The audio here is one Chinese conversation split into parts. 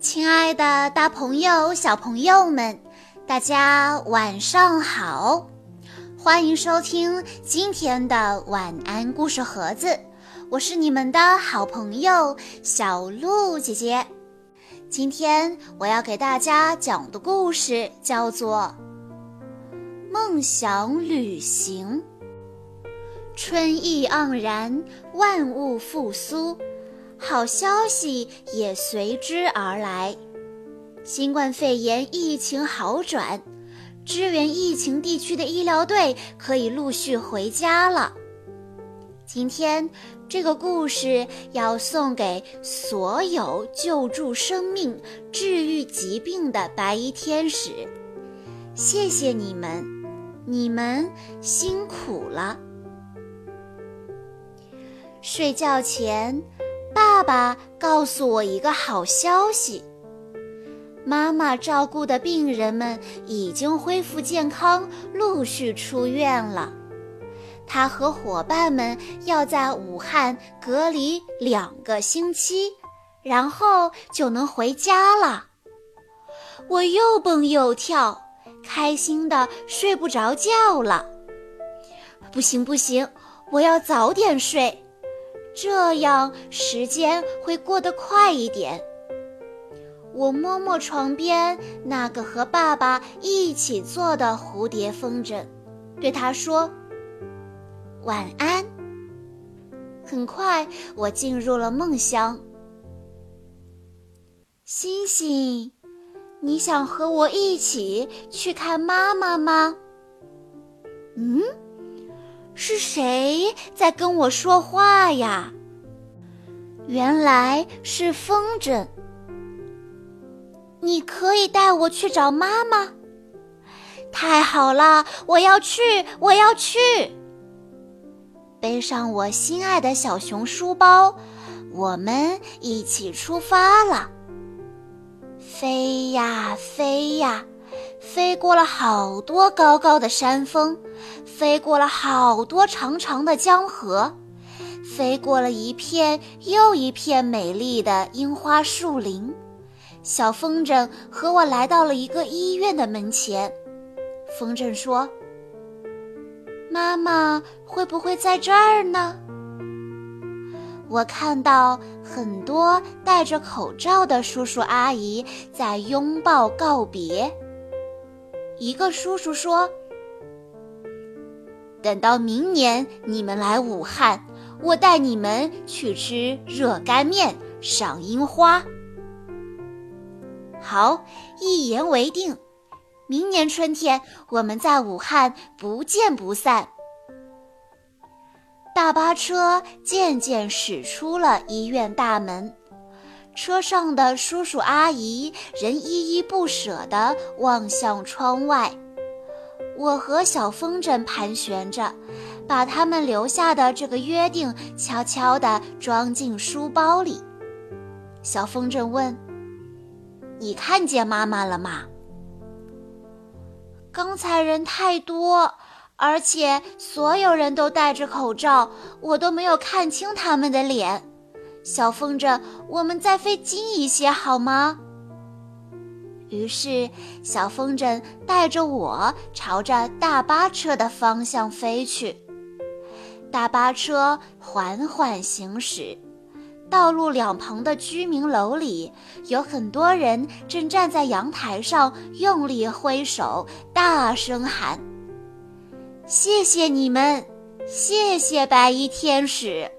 亲爱的，大朋友、小朋友们，大家晚上好！欢迎收听今天的晚安故事盒子，我是你们的好朋友小鹿姐姐。今天我要给大家讲的故事叫做《梦想旅行》。春意盎然，万物复苏。好消息也随之而来，新冠肺炎疫情好转，支援疫情地区的医疗队可以陆续回家了。今天这个故事要送给所有救助生命、治愈疾病的白衣天使，谢谢你们，你们辛苦了。睡觉前。爸爸告诉我一个好消息：妈妈照顾的病人们已经恢复健康，陆续出院了。他和伙伴们要在武汉隔离两个星期，然后就能回家了。我又蹦又跳，开心的睡不着觉了。不行不行，我要早点睡。这样时间会过得快一点。我摸摸床边那个和爸爸一起做的蝴蝶风筝，对他说：“晚安。”很快，我进入了梦乡。星星，你想和我一起去看妈妈吗？嗯。是谁在跟我说话呀？原来是风筝。你可以带我去找妈妈。太好了，我要去，我要去。背上我心爱的小熊书包，我们一起出发了。飞呀飞呀。飞过了好多高高的山峰，飞过了好多长长的江河，飞过了一片又一片美丽的樱花树林。小风筝和我来到了一个医院的门前。风筝说：“妈妈会不会在这儿呢？”我看到很多戴着口罩的叔叔阿姨在拥抱告别。一个叔叔说：“等到明年你们来武汉，我带你们去吃热干面、赏樱花。”好，一言为定。明年春天我们在武汉不见不散。大巴车渐渐驶出了医院大门。车上的叔叔阿姨仍依依不舍地望向窗外，我和小风筝盘旋着，把他们留下的这个约定悄悄地装进书包里。小风筝问：“你看见妈妈了吗？”刚才人太多，而且所有人都戴着口罩，我都没有看清他们的脸。小风筝，我们再飞近一些好吗？于是，小风筝带着我朝着大巴车的方向飞去。大巴车缓缓行驶，道路两旁的居民楼里有很多人正站在阳台上用力挥手，大声喊：“谢谢你们，谢谢白衣天使。”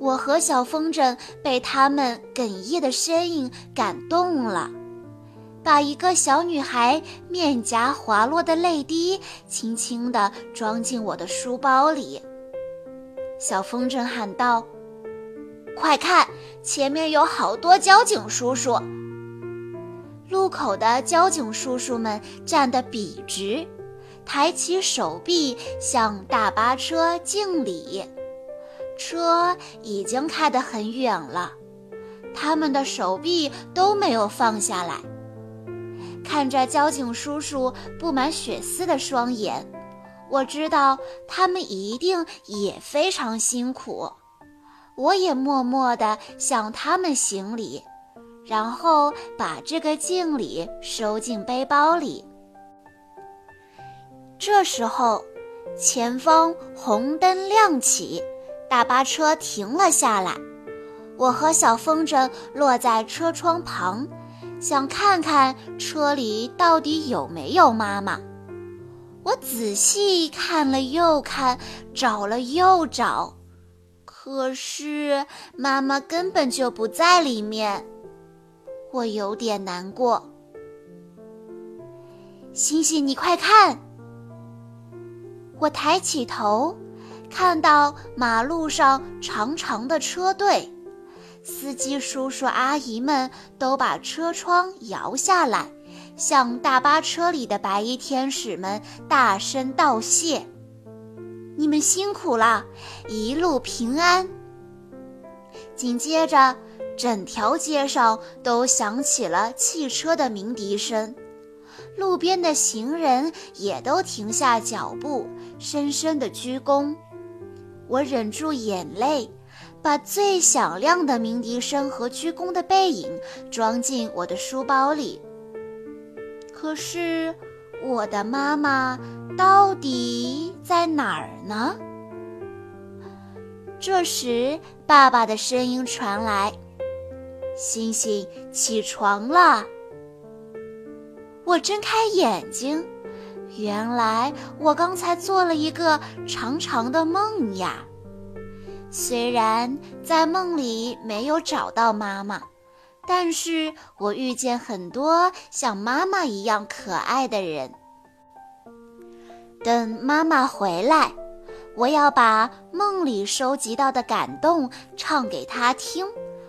我和小风筝被他们哽咽的身影感动了，把一个小女孩面颊滑落的泪滴轻轻地装进我的书包里。小风筝喊道：“快看，前面有好多交警叔叔！”路口的交警叔叔们站得笔直，抬起手臂向大巴车敬礼。车已经开得很远了，他们的手臂都没有放下来。看着交警叔叔布满血丝的双眼，我知道他们一定也非常辛苦。我也默默地向他们行礼，然后把这个敬礼收进背包里。这时候，前方红灯亮起，大巴车停了下来。我和小风筝落在车窗旁，想看看车里到底有没有妈妈。我仔细看了又看，找了又找，可是妈妈根本就不在里面。我有点难过。星星，你快看！我抬起头，看到马路上长长的车队。司机叔叔阿姨们都把车窗摇下来，向大巴车里的白衣天使们大声道谢：“你们辛苦了，一路平安。”紧接着，整条街上都响起了汽车的鸣笛声，路边的行人也都停下脚步，深深的鞠躬。我忍住眼泪。把最响亮的鸣笛声和鞠躬的背影装进我的书包里。可是，我的妈妈到底在哪儿呢？这时，爸爸的声音传来：“星星，起床了。”我睁开眼睛，原来我刚才做了一个长长的梦呀。虽然在梦里没有找到妈妈，但是我遇见很多像妈妈一样可爱的人。等妈妈回来，我要把梦里收集到的感动唱给她听，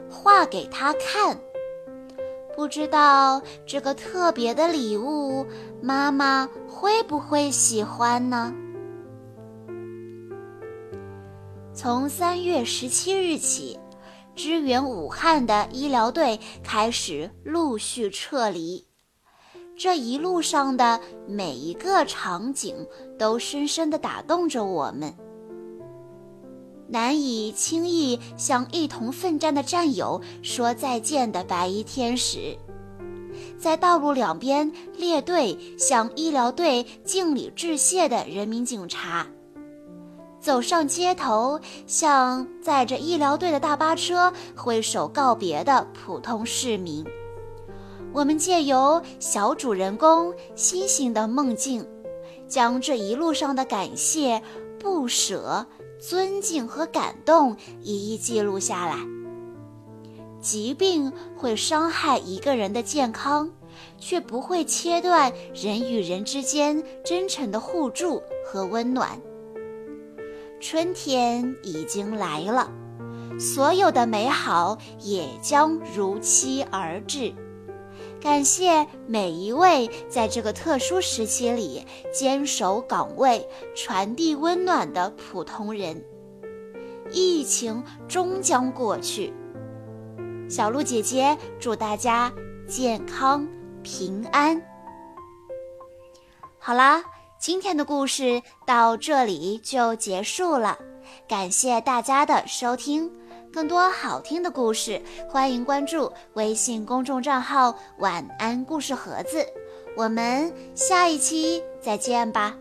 画给她看。不知道这个特别的礼物，妈妈会不会喜欢呢？从三月十七日起，支援武汉的医疗队开始陆续撤离。这一路上的每一个场景都深深地打动着我们。难以轻易向一同奋战的战友说再见的白衣天使，在道路两边列队向医疗队敬礼致谢的人民警察。走上街头，向载着医疗队的大巴车挥手告别的普通市民，我们借由小主人公星星的梦境，将这一路上的感谢、不舍、尊敬和感动一一记录下来。疾病会伤害一个人的健康，却不会切断人与人之间真诚的互助和温暖。春天已经来了，所有的美好也将如期而至。感谢每一位在这个特殊时期里坚守岗位、传递温暖的普通人。疫情终将过去，小鹿姐姐祝大家健康平安。好啦。今天的故事到这里就结束了，感谢大家的收听。更多好听的故事，欢迎关注微信公众账号“晚安故事盒子”。我们下一期再见吧。